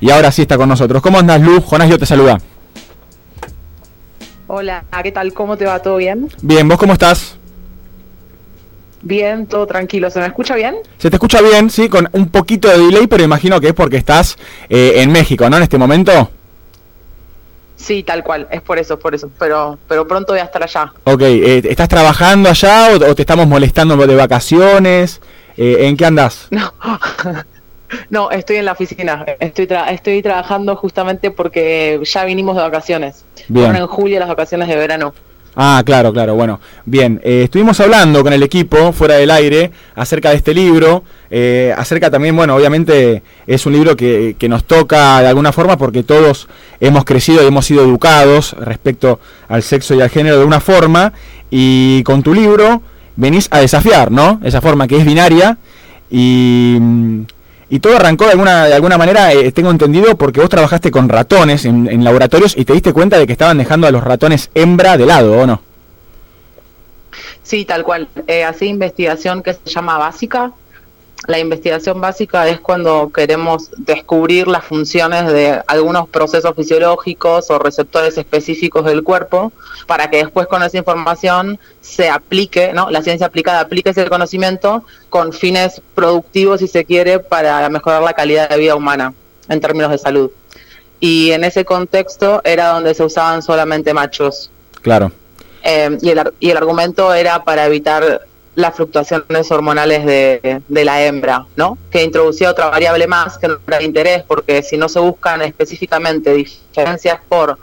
y ahora sí está con nosotros. ¿Cómo andas, Luz? Jonás, yo te saluda. Hola, ¿qué tal? ¿Cómo te va? ¿Todo bien? Bien, ¿vos cómo estás? Bien, todo tranquilo. ¿Se me escucha bien? Se te escucha bien, sí, con un poquito de delay, pero imagino que es porque estás eh, en México, ¿no? En este momento. Sí, tal cual, es por eso, por eso, pero, pero pronto voy a estar allá. Ok, eh, ¿estás trabajando allá o, te estamos molestando de vacaciones? Eh, ¿En qué andas? No, no, estoy en la oficina, estoy, estoy trabajando justamente porque ya vinimos de vacaciones. Bien. en julio las vacaciones de verano. Ah, claro, claro. Bueno, bien. Eh, estuvimos hablando con el equipo fuera del aire acerca de este libro. Eh, acerca también, bueno, obviamente es un libro que, que, nos toca de alguna forma porque todos hemos crecido y hemos sido educados respecto al sexo y al género de una forma. Y con tu libro venís a desafiar, ¿no? Esa forma que es binaria. Y mm, y todo arrancó de alguna, de alguna manera, eh, tengo entendido, porque vos trabajaste con ratones en, laboratorios y te diste cuenta de que estaban dejando a los ratones hembra de lado, ¿o no? Sí, tal cual. Eh, así investigación que se llama básica, la investigación básica es cuando queremos descubrir las funciones de algunos procesos fisiológicos o receptores específicos del cuerpo para que después con esa información se aplique, ¿no? La ciencia aplicada aplique ese conocimiento con fines productivos, si se quiere, para mejorar la calidad de vida humana en términos de salud. Y en ese contexto era donde se usaban solamente machos. Claro. Eh, y, el, y el argumento era para evitar las fluctuaciones hormonales de, la hembra, ¿no? Que introducía otra variable más que no era de interés, porque si no se buscan específicamente diferencias por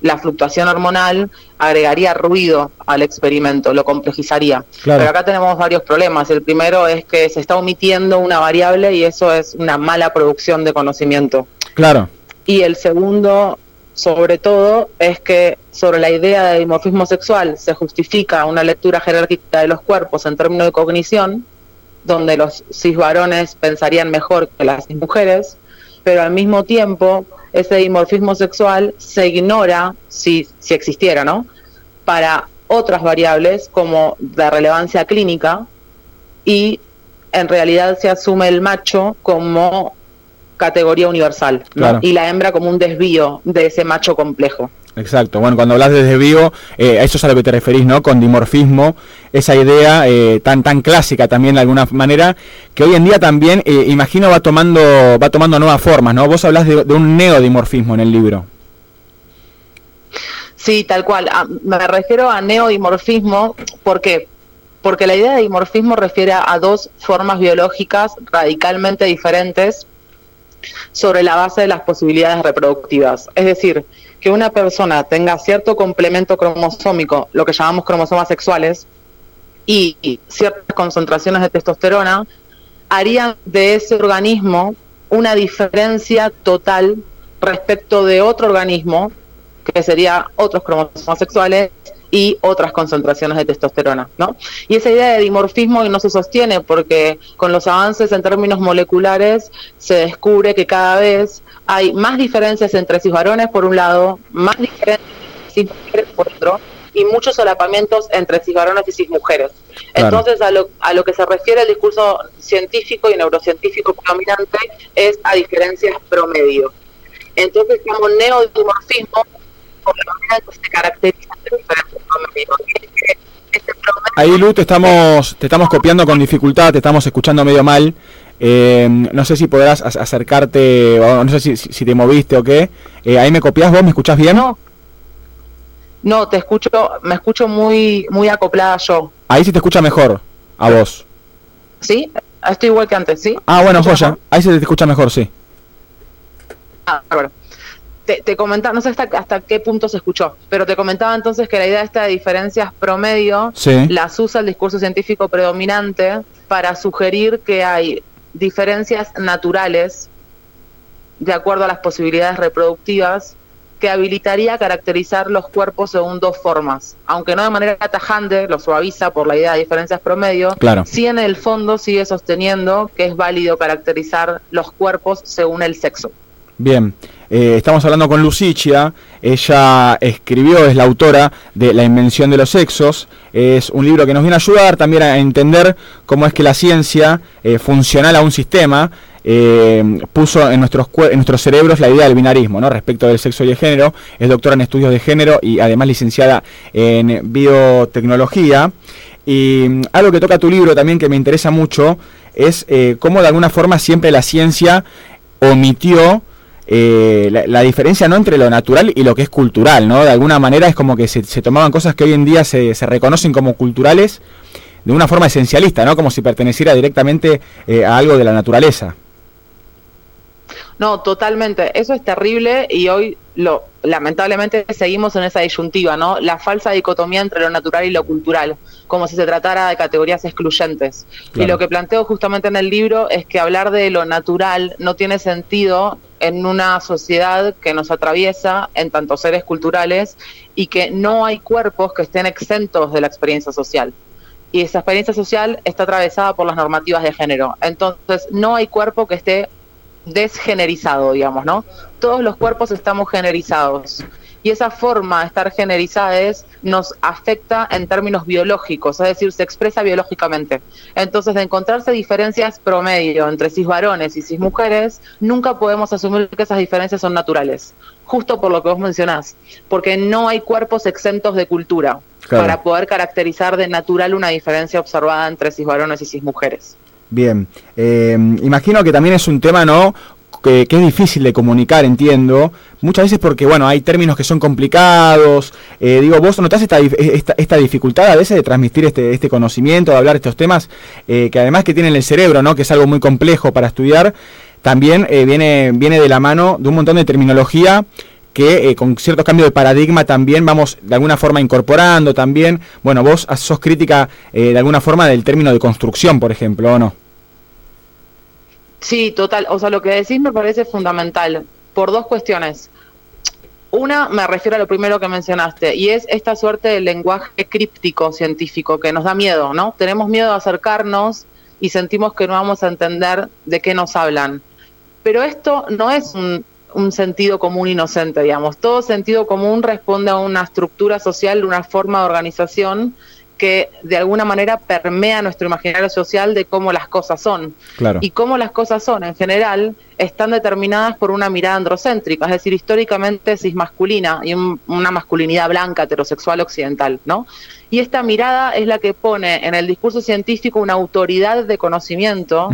la fluctuación hormonal, agregaría ruido al experimento, lo complejizaría. Pero acá tenemos varios problemas. El primero es que se está omitiendo una variable y eso es una mala producción de conocimiento. Claro. Y el segundo sobre todo es que sobre la idea de dimorfismo sexual se justifica una lectura jerárquica de los cuerpos en términos de cognición, donde los cis varones pensarían mejor que las cis mujeres, pero al mismo tiempo ese dimorfismo sexual se ignora, si, si existiera, ¿no? Para otras variables como la relevancia clínica y en realidad se asume el macho como categoría universal y la hembra como un desvío de ese macho complejo. Exacto, bueno, cuando hablas de desvío, eh, a eso es a lo que te referís, ¿no? Con dimorfismo, esa idea eh, tan tan clásica también de alguna manera, que hoy en día también, eh, imagino, va tomando va tomando nuevas formas, ¿no? Vos hablas de, un neodimorfismo en el libro. Sí, tal cual. Ah, me refiero a neodimorfismo, ¿por qué? Porque la idea de dimorfismo refiere a dos formas biológicas radicalmente diferentes sobre la base de las posibilidades reproductivas. Es decir, que una persona tenga cierto complemento cromosómico, lo que llamamos cromosomas sexuales, y ciertas concentraciones de testosterona, harían de ese organismo una diferencia total respecto de otro organismo, que sería otros cromosomas sexuales, y otras concentraciones de testosterona, ¿no? Y esa idea de dimorfismo no se sostiene porque con los avances en términos moleculares se descubre que cada vez hay más diferencias entre cis varones por un lado, más diferencias entre cis mujeres por otro, y muchos solapamientos entre cis varones y cis mujeres. Entonces, a lo, a lo que se refiere el discurso científico y neurocientífico predominante es a diferencias promedio. Entonces, como neodimorfismo, se caracteriza Ahí, Lu, te estamos, te estamos copiando con dificultad, te estamos escuchando medio mal. Eh, no sé si podrás acercarte, o no sé si, si, te moviste o qué. Eh, ahí me copias vos, ¿me escuchás bien? No. No, te escucho, me escucho muy, muy acoplada yo. Ahí sí te escucha mejor, a vos. Sí, estoy igual que antes, ¿sí? Ah, bueno, joya. Ahí sí te escucha mejor, sí. Ah, bueno te, comentaba, no sé hasta, hasta qué punto se escuchó, pero te comentaba entonces que la idea de esta de diferencias promedio las usa el discurso científico predominante para sugerir que hay diferencias naturales de acuerdo a las posibilidades reproductivas que habilitaría caracterizar los cuerpos según dos formas, aunque no de manera tajante, lo suaviza por la idea de diferencias promedio, claro. sí en el fondo sigue sosteniendo que es válido caracterizar los cuerpos según el sexo. Bien, eh, estamos hablando con Lucicia, ella escribió, es la autora de La Invención de los Sexos, es un libro que nos viene a ayudar también a entender cómo es que la ciencia eh, funcional a un sistema eh, puso en nuestros, en nuestros cerebros la idea del binarismo ¿no? respecto del sexo y el género, es doctora en estudios de género y además licenciada en biotecnología. Y mm, algo que toca tu libro también que me interesa mucho es cómo de alguna forma siempre la ciencia omitió eh, la, diferencia no entre lo natural y lo que es cultural, ¿no? De alguna manera es como que se, tomaban cosas que hoy en día se, se, reconocen como culturales de una forma esencialista, ¿no? Como si perteneciera directamente eh, a algo de la naturaleza. No, totalmente. Eso es terrible y hoy lo lamentablemente seguimos en esa disyuntiva, ¿no? La falsa dicotomía entre lo natural y lo cultural, como si se tratara de categorías excluyentes. Y lo que planteo justamente en el libro es que hablar de lo natural no tiene sentido en una sociedad que nos atraviesa en tantos seres culturales y que no hay cuerpos que estén exentos de la experiencia social y esa experiencia social está atravesada por las normativas de género. Entonces, no hay cuerpo que esté desgenerizado, digamos, ¿no? Todos los cuerpos estamos generizados y esa forma de estar generizadas nos afecta en términos biológicos, es decir, se expresa biológicamente. Entonces, de encontrarse diferencias promedio entre cis varones y cis mujeres, nunca podemos asumir que esas diferencias son naturales, justo por lo que vos mencionás, porque no hay cuerpos exentos de cultura para poder caracterizar de natural una diferencia observada entre cis varones y cis mujeres. Bien, eh, imagino que también es un tema, ¿no? Que, es difícil de comunicar, entiendo. Muchas veces porque, bueno, hay términos que son complicados. Eh, digo, ¿vos notás esta, esta, dificultad a veces de transmitir este, este conocimiento, de hablar estos temas, eh, que además que tienen el cerebro, ¿no? Que es algo muy complejo para estudiar, también viene, viene de la mano de un montón de terminología que con ciertos cambios de paradigma también vamos de alguna forma incorporando también. Bueno, vos sos crítica de alguna forma del término de construcción, por ejemplo, ¿o no? Sí, total. O sea, lo que decís me parece fundamental por dos cuestiones. Una, me refiero a lo primero que mencionaste, y es esta suerte de lenguaje críptico científico que nos da miedo, ¿no? Tenemos miedo de acercarnos y sentimos que no vamos a entender de qué nos hablan. Pero esto no es un, un sentido común inocente, digamos. Todo sentido común responde a una estructura social, una forma de organización que de alguna manera permea nuestro imaginario social de cómo las cosas son. Y cómo las cosas son, en general, están determinadas por una mirada androcéntrica, es decir, históricamente cismasculina y una masculinidad blanca, heterosexual, occidental, ¿no? Y esta mirada es la que pone en el discurso científico una autoridad de conocimiento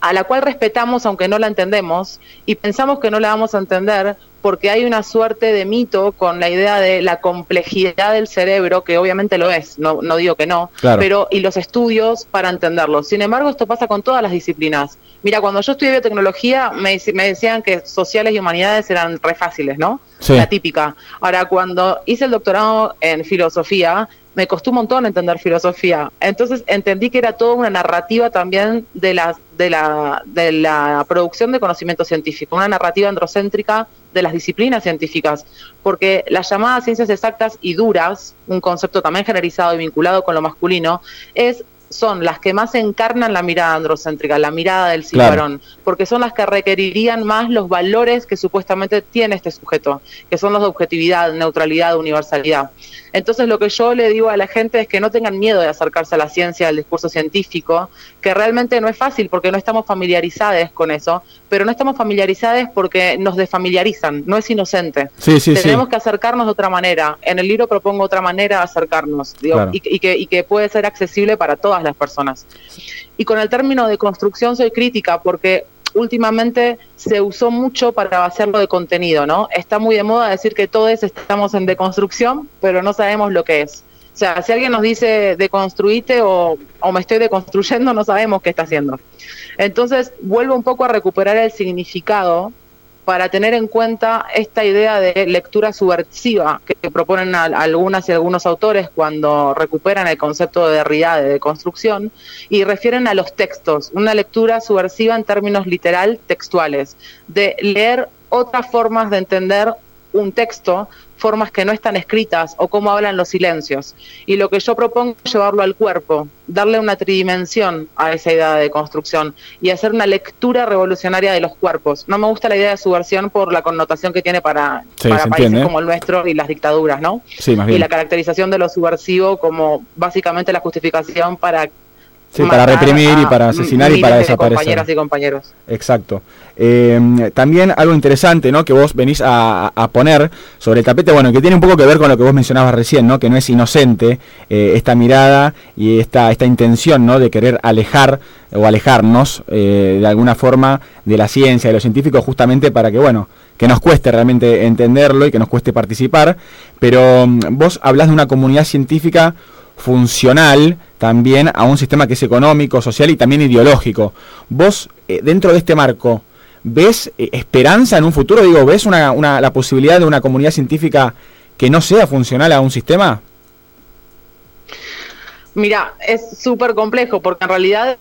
a la cual respetamos aunque no la entendemos y pensamos que no la vamos a entender porque hay una suerte de mito con la idea de la complejidad del cerebro, que obviamente lo es, no, no digo que no, pero y los estudios para entenderlo. Sin embargo, esto pasa con todas las disciplinas. Mira, cuando yo estudié biotecnología me, me decían que sociales y humanidades eran re fáciles, ¿no? La típica. Ahora, cuando hice el doctorado en filosofía, me costó un montón entender filosofía. Entonces entendí que era toda una narrativa también de la, de la, de la producción de conocimiento científico, una narrativa androcéntrica de las disciplinas científicas, porque las llamadas ciencias exactas y duras, un concepto también generalizado y vinculado con lo masculino, es son las que más encarnan la mirada androcéntrica, la mirada del cibarón, porque son las que requerirían más los valores que supuestamente tiene este sujeto, que son los de objetividad, neutralidad, universalidad. Entonces lo que yo le digo a la gente es que no tengan miedo de acercarse a la ciencia, al discurso científico, que realmente no es fácil porque no estamos familiarizados con eso, pero no estamos familiarizados porque nos desfamiliarizan, no es inocente. Tenemos que acercarnos de otra manera. En el libro propongo otra manera de acercarnos y, que, y que puede ser accesible para todas las personas. Y con el término de construcción soy crítica porque últimamente se usó mucho para hacerlo de contenido, ¿no? Está muy de moda decir que todos estamos en deconstrucción, pero no sabemos lo que es. O sea, si alguien nos dice deconstruite o, o me estoy deconstruyendo, no sabemos qué está haciendo. Entonces, vuelvo un poco a recuperar el significado para tener en cuenta esta idea de lectura subversiva que proponen algunas y algunos autores cuando recuperan el concepto de Derrida de deconstrucción y refieren a los textos, una lectura subversiva en términos literal textuales, de leer otras formas de entender un texto, formas que no están escritas o cómo hablan los silencios. Y lo que yo propongo es llevarlo al cuerpo, darle una tridimensión a esa idea de construcción y hacer una lectura revolucionaria de los cuerpos. No me gusta la idea de subversión por la connotación que tiene para, países como el nuestro y las dictaduras, ¿no? Sí, más bien. Y la caracterización de lo subversivo como básicamente la justificación para Sí, para reprimir y para asesinar y para desaparecer. compañeras y compañeros. Exacto. Eh, también algo interesante, ¿no? Que vos venís a, poner sobre el tapete, bueno, que tiene un poco que ver con lo que vos mencionabas recién, ¿no? Que no es inocente eh, esta mirada y esta, esta intención, ¿no? De querer alejar o alejarnos eh, de alguna forma de la ciencia, de los científicos, justamente para que, bueno, que nos cueste realmente entenderlo y que nos cueste participar. Pero mm, vos hablas de una comunidad científica funcional también a un sistema que es económico, social y también ideológico. Vos, eh, dentro de este marco, ¿ves eh, esperanza en un futuro? Digo, ¿ves una, la posibilidad de una comunidad científica que no sea funcional a un sistema? Mira, es súper complejo porque en realidad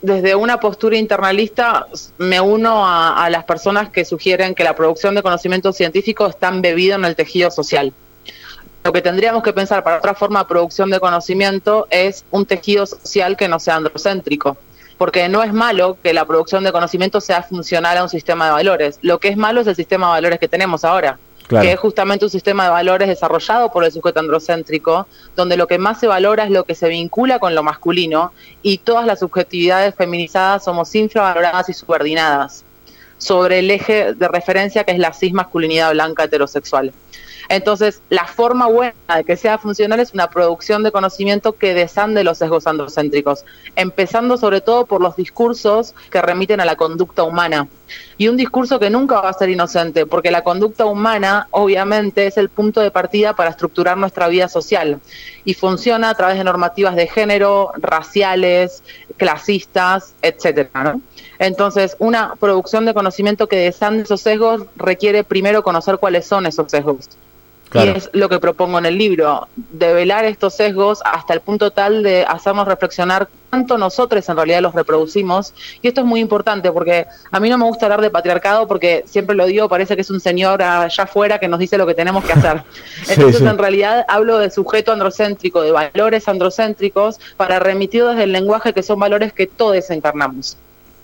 desde una postura internalista me uno a, a, las personas que sugieren que la producción de conocimiento científico está embebida en el tejido social lo que tendríamos que pensar para otra forma de producción de conocimiento es un tejido social que no sea androcéntrico. Porque no es malo que la producción de conocimiento sea funcional a un sistema de valores. Lo que es malo es el sistema de valores que tenemos ahora, que es justamente un sistema de valores desarrollado por el sujeto androcéntrico, donde lo que más se valora es lo que se vincula con lo masculino y todas las subjetividades feminizadas somos infravaloradas y subordinadas sobre el eje de referencia que es la cis masculinidad blanca heterosexual. Entonces, la forma buena de que sea funcional es una producción de conocimiento que desande los sesgos androcéntricos, empezando sobre todo por los discursos que remiten a la conducta humana. Y un discurso que nunca va a ser inocente, porque la conducta humana obviamente es el punto de partida para estructurar nuestra vida social y funciona a través de normativas de género, raciales, clasistas, etcétera, Entonces, una producción de conocimiento que desande esos sesgos requiere primero conocer cuáles son esos sesgos. Y es lo que propongo en el libro, develar estos sesgos hasta el punto tal de hacernos reflexionar cuánto nosotros en realidad los reproducimos. Y esto es muy importante porque a mí no me gusta hablar de patriarcado porque siempre lo digo, parece que es un señor allá afuera que nos dice lo que tenemos que hacer. Entonces en realidad hablo de sujeto androcéntrico, de valores androcéntricos, para remitir desde el lenguaje que son valores que todos encarnamos.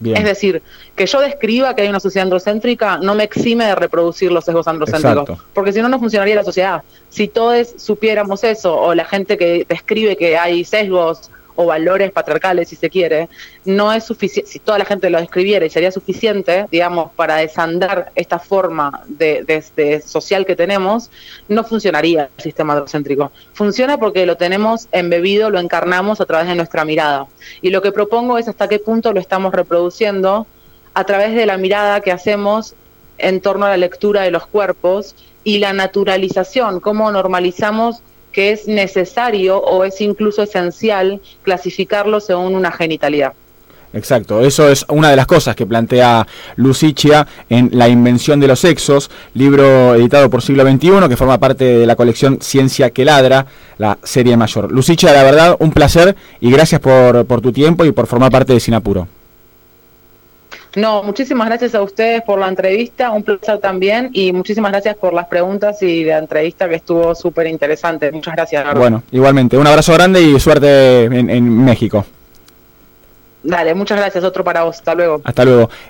Es decir, que yo describa que hay una sociedad androcéntrica no me exime de reproducir los sesgos androcéntricos, porque si no, no funcionaría la sociedad. Si todos supiéramos eso, o la gente que describe que hay sesgos o valores patriarcales, si se quiere, no es suficiente, si toda la gente lo describiera y sería suficiente, digamos, para desandar esta forma de, social que tenemos, no funcionaría el sistema androcéntrico. Funciona porque lo tenemos embebido, lo encarnamos a través de nuestra mirada. Y lo que propongo es hasta qué punto lo estamos reproduciendo a través de la mirada que hacemos en torno a la lectura de los cuerpos y la naturalización, cómo normalizamos que es necesario o es incluso esencial clasificarlo según una genitalidad. Exacto, eso es una de las cosas que plantea Lucicia en La Invención de los Sexos, libro editado por Siglo XXI, que forma parte de la colección Ciencia que Ladra, la serie mayor. Lucicia, la verdad, un placer y gracias por, por tu tiempo y por formar parte de Sinapuro. No, muchísimas gracias a ustedes por la entrevista, un placer también y muchísimas gracias por las preguntas y la entrevista que estuvo súper interesante. Muchas gracias. Bueno, igualmente, un abrazo grande y suerte en, en México. Dale, muchas gracias. Otro para vos. Hasta luego. Hasta luego.